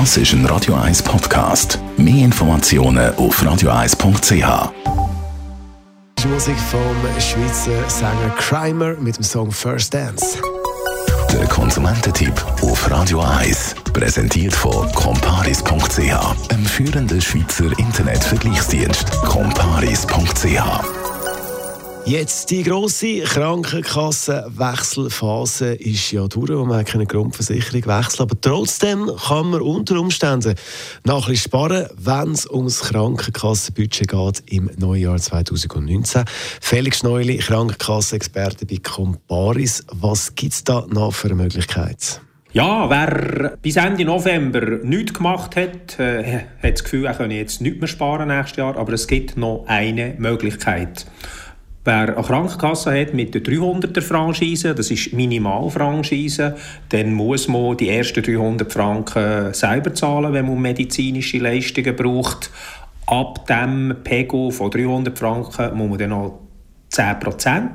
Das ist ein Radio 1 Podcast. Mehr Informationen auf radio1.ch. Die Musik vom Schweizer Sänger Crimer mit dem Song First Dance. Der Konsumententipp auf Radio 1. Präsentiert von comparis.ch, einem führenden Schweizer Internetvergleichsdienst. comparis.ch Jetzt die grosse Krankenkassenwechselphase ist ja durch, wo man keine Grundversicherung wechseln Aber trotzdem kann man unter Umständen nach ein sparen, wenn es ums Krankenkassenbudget geht im Neujahr 2019. Felix Neuli, Krankenkassenexperte bei Comparis. Was gibt es da noch für eine Möglichkeit? Ja, wer bis Ende November nichts gemacht hat, äh, hat das Gefühl, er könne jetzt nicht mehr sparen nächstes Jahr. Aber es gibt noch eine Möglichkeit. Wer eine Krankenkasse hat mit der 300er Franchise, das ist Minimalfranchise, dann muss man die ersten 300 Franken selber zahlen, wenn man medizinische Leistungen braucht. Ab dem Pego von 300 Franken muss man dann noch 10%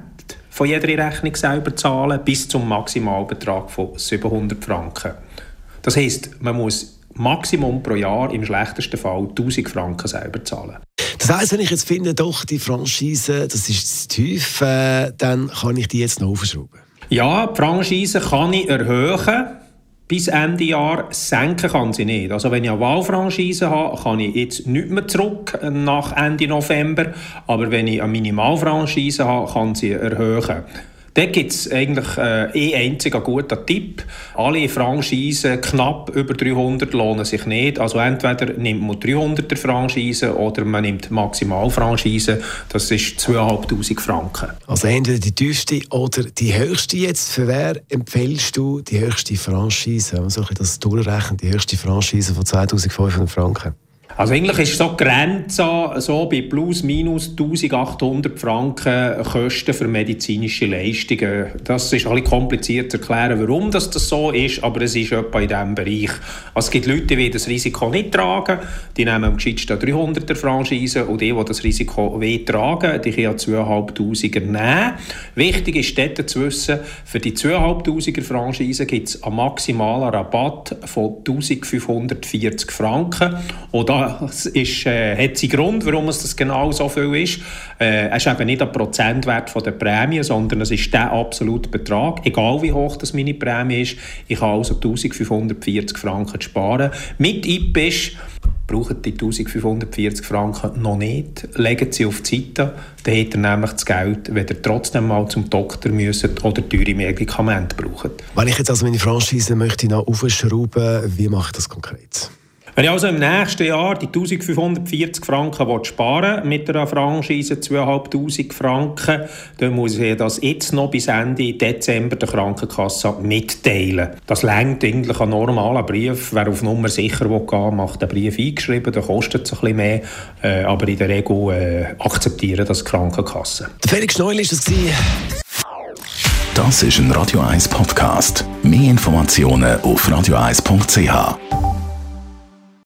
von jeder Rechnung selber zahlen, bis zum Maximalbetrag von 700 Franken. Das heisst, man muss Maximum pro Jahr im schlechtesten Fall 1000 Franken selber zahlen. Das heisst, wenn ich jetzt finde, doch, die Franchise, das ist zu tief, äh, dann kann ich die jetzt noch aufschrauben? Ja, die Franchise kann ich erhöhen. Bis Ende Jahr senken kann sie nicht. Also wenn ich eine Wahlfranchise habe, kann ich jetzt nicht mehr zurück nach Ende November. Aber wenn ich eine Minimalfranchise habe, kann sie erhöhen. Da gibt es eigentlich äh, eh einziger guter Tipp. Alle Franchisen knapp über 300 lohnen sich nicht. Also entweder nimmt man 300er Franchise oder man nimmt Maximalfranchise. Das ist 2'500 Franken. Also entweder die tiefste oder die höchste jetzt. Für wer empfiehlst du die höchste Franchise? Wenn man so das durchrechnet, die höchste Franchise von 2500 Franken. Also eigentlich ist so die Grenze so bei plus minus 1800 Franken Kosten für medizinische Leistungen. Das ist ein bisschen kompliziert zu erklären, warum das, so ist, aber es ist etwa in diesem Bereich. Also es gibt Leute, die das Risiko nicht tragen, die nehmen am geschicktesten 300er Franchise und die, die das Risiko weh tragen, die können 2500er nehmen. Wichtig ist dort zu wissen, für die 2500er Franchise gibt es einen maximalen Rabatt von 1540 Franken. Und da das ist, äh, hat seinen Grund, warum es das genau so viel ist. Äh, es ist eben nicht ein Prozentwert von der Prämie, sondern es ist der absolute Betrag, egal wie hoch das meine Prämie ist. Ich kann also 1540 Franken sparen. Mit IPIS brauchen die 1540 Franken noch nicht, legen sie auf die Seite, dann hat er nämlich das Geld, wenn ihr trotzdem mal zum Doktor müssen oder teure Medikamente braucht. Wenn ich jetzt also meine Franchise möchte noch aufschrauben, wie mache ich das konkret? Wenn ich also im nächsten Jahr die 1540 Franken sparen mit einer Franchise 2500 Franken, dann muss ich das jetzt noch bis Ende Dezember der Krankenkasse mitteilen. Das längt eigentlich ein normaler Brief. Wer auf Nummer sicher gehen macht den Brief eingeschrieben, dann kostet es ein bisschen mehr, äh, aber in der Regel äh, akzeptieren das die Krankenkasse. Der Felix Neul ist das Das ist ein Radio 1 Podcast. Mehr Informationen auf radio1.ch.